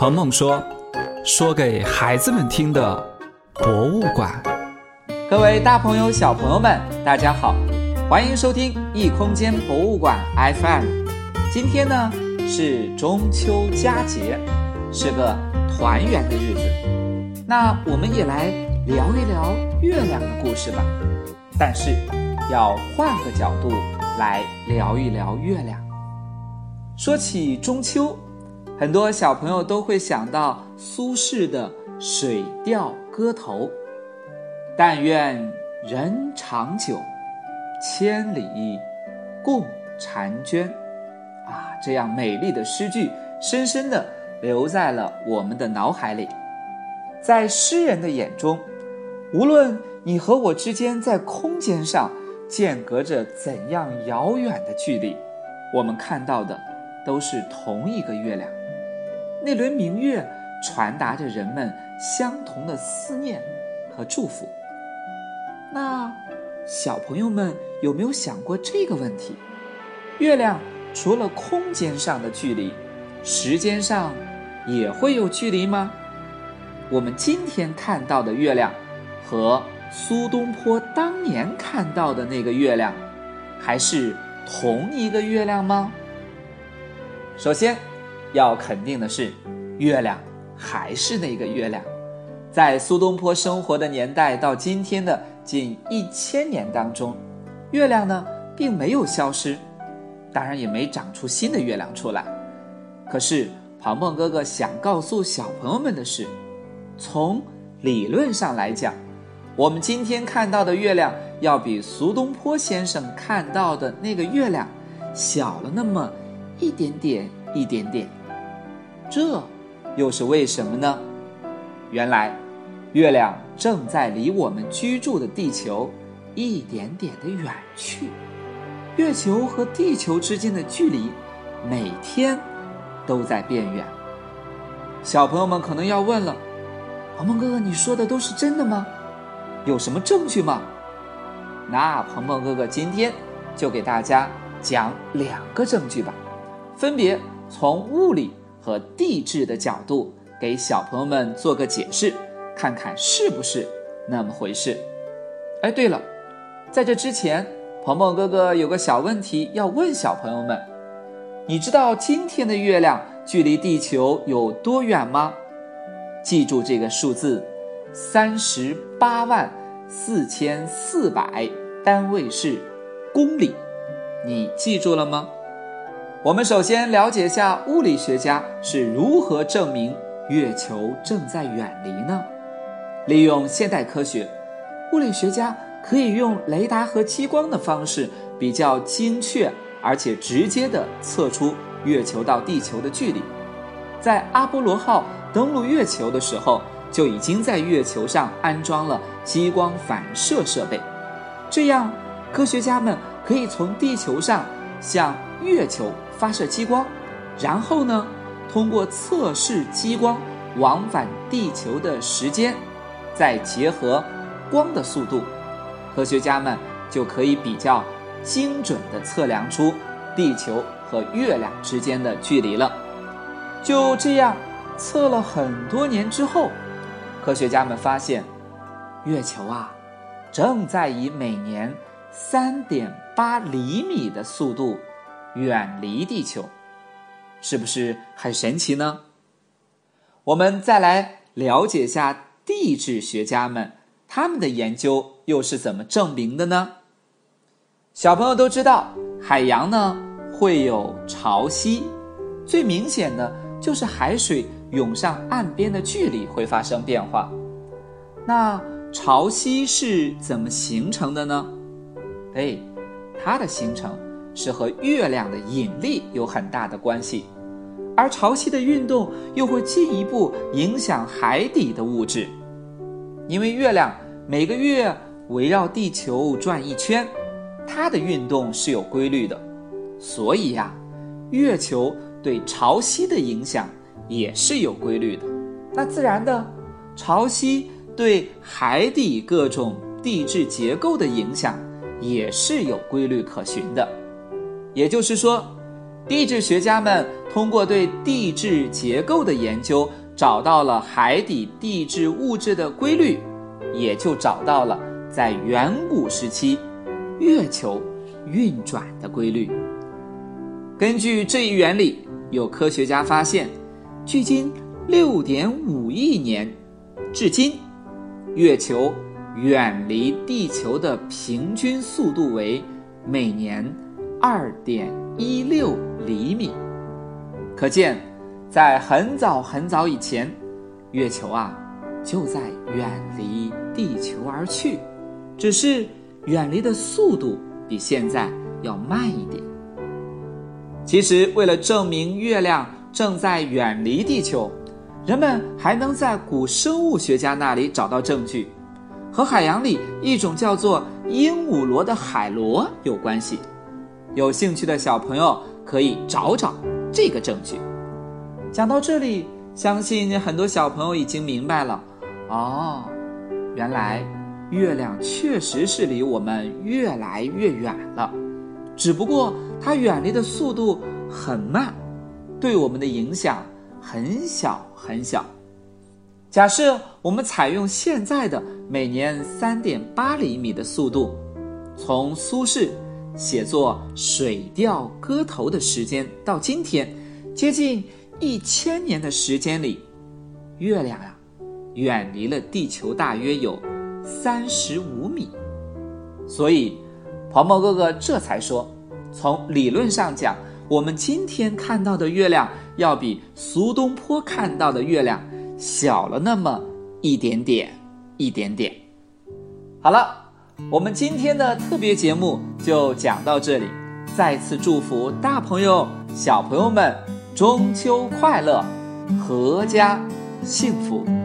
鹏鹏说：“说给孩子们听的博物馆。”各位大朋友、小朋友们，大家好，欢迎收听异空间博物馆 FM。今天呢是中秋佳节，是个团圆的日子。那我们也来聊一聊月亮的故事吧。但是要换个角度来聊一聊月亮。说起中秋，很多小朋友都会想到苏轼的《水调歌头》：“但愿人长久，千里共婵娟。”啊，这样美丽的诗句深深的留在了我们的脑海里。在诗人的眼中，无论你和我之间在空间上间隔着怎样遥远的距离，我们看到的都是同一个月亮。那轮明月传达着人们相同的思念和祝福。那小朋友们有没有想过这个问题？月亮除了空间上的距离，时间上也会有距离吗？我们今天看到的月亮和苏东坡当年看到的那个月亮，还是同一个月亮吗？首先，要肯定的是，月亮还是那个月亮。在苏东坡生活的年代到今天的近一千年当中，月亮呢并没有消失，当然也没长出新的月亮出来。可是，鹏鹏哥哥想告诉小朋友们的是，从理论上来讲，我们今天看到的月亮要比苏东坡先生看到的那个月亮小了那么一点点。一点点，这又是为什么呢？原来，月亮正在离我们居住的地球一点点的远去。月球和地球之间的距离每天都在变远。小朋友们可能要问了：“鹏鹏哥哥，你说的都是真的吗？有什么证据吗？”那鹏鹏哥哥今天就给大家讲两个证据吧，分别。从物理和地质的角度给小朋友们做个解释，看看是不是那么回事。哎，对了，在这之前，鹏鹏哥哥有个小问题要问小朋友们：你知道今天的月亮距离地球有多远吗？记住这个数字：三十八万四千四百，单位是公里。你记住了吗？我们首先了解一下物理学家是如何证明月球正在远离呢？利用现代科学，物理学家可以用雷达和激光的方式，比较精确而且直接地测出月球到地球的距离。在阿波罗号登陆月球的时候，就已经在月球上安装了激光反射设备，这样科学家们可以从地球上向月球。发射激光，然后呢，通过测试激光往返地球的时间，再结合光的速度，科学家们就可以比较精准地测量出地球和月亮之间的距离了。就这样，测了很多年之后，科学家们发现，月球啊，正在以每年三点八厘米的速度。远离地球，是不是很神奇呢？我们再来了解一下地质学家们他们的研究又是怎么证明的呢？小朋友都知道，海洋呢会有潮汐，最明显的就是海水涌上岸边的距离会发生变化。那潮汐是怎么形成的呢？哎，它的形成。是和月亮的引力有很大的关系，而潮汐的运动又会进一步影响海底的物质。因为月亮每个月围绕地球转一圈，它的运动是有规律的，所以呀，月球对潮汐的影响也是有规律的。那自然的，潮汐对海底各种地质结构的影响也是有规律可循的。也就是说，地质学家们通过对地质结构的研究，找到了海底地质物质的规律，也就找到了在远古时期月球运转的规律。根据这一原理，有科学家发现，距今六点五亿年，至今，月球远离地球的平均速度为每年二点一六。厘米，可见，在很早很早以前，月球啊就在远离地球而去，只是远离的速度比现在要慢一点。其实，为了证明月亮正在远离地球，人们还能在古生物学家那里找到证据，和海洋里一种叫做鹦鹉螺的海螺有关系。有兴趣的小朋友。可以找找这个证据。讲到这里，相信很多小朋友已经明白了。哦，原来月亮确实是离我们越来越远了，只不过它远离的速度很慢，对我们的影响很小很小。假设我们采用现在的每年三点八厘米的速度，从苏轼。写作《水调歌头》的时间到今天，接近一千年的时间里，月亮呀，远离了地球大约有三十五米。所以，鹏鹏哥哥这才说，从理论上讲，我们今天看到的月亮要比苏东坡看到的月亮小了那么一点点，一点点。好了。我们今天的特别节目就讲到这里，再次祝福大朋友、小朋友们中秋快乐，阖家幸福。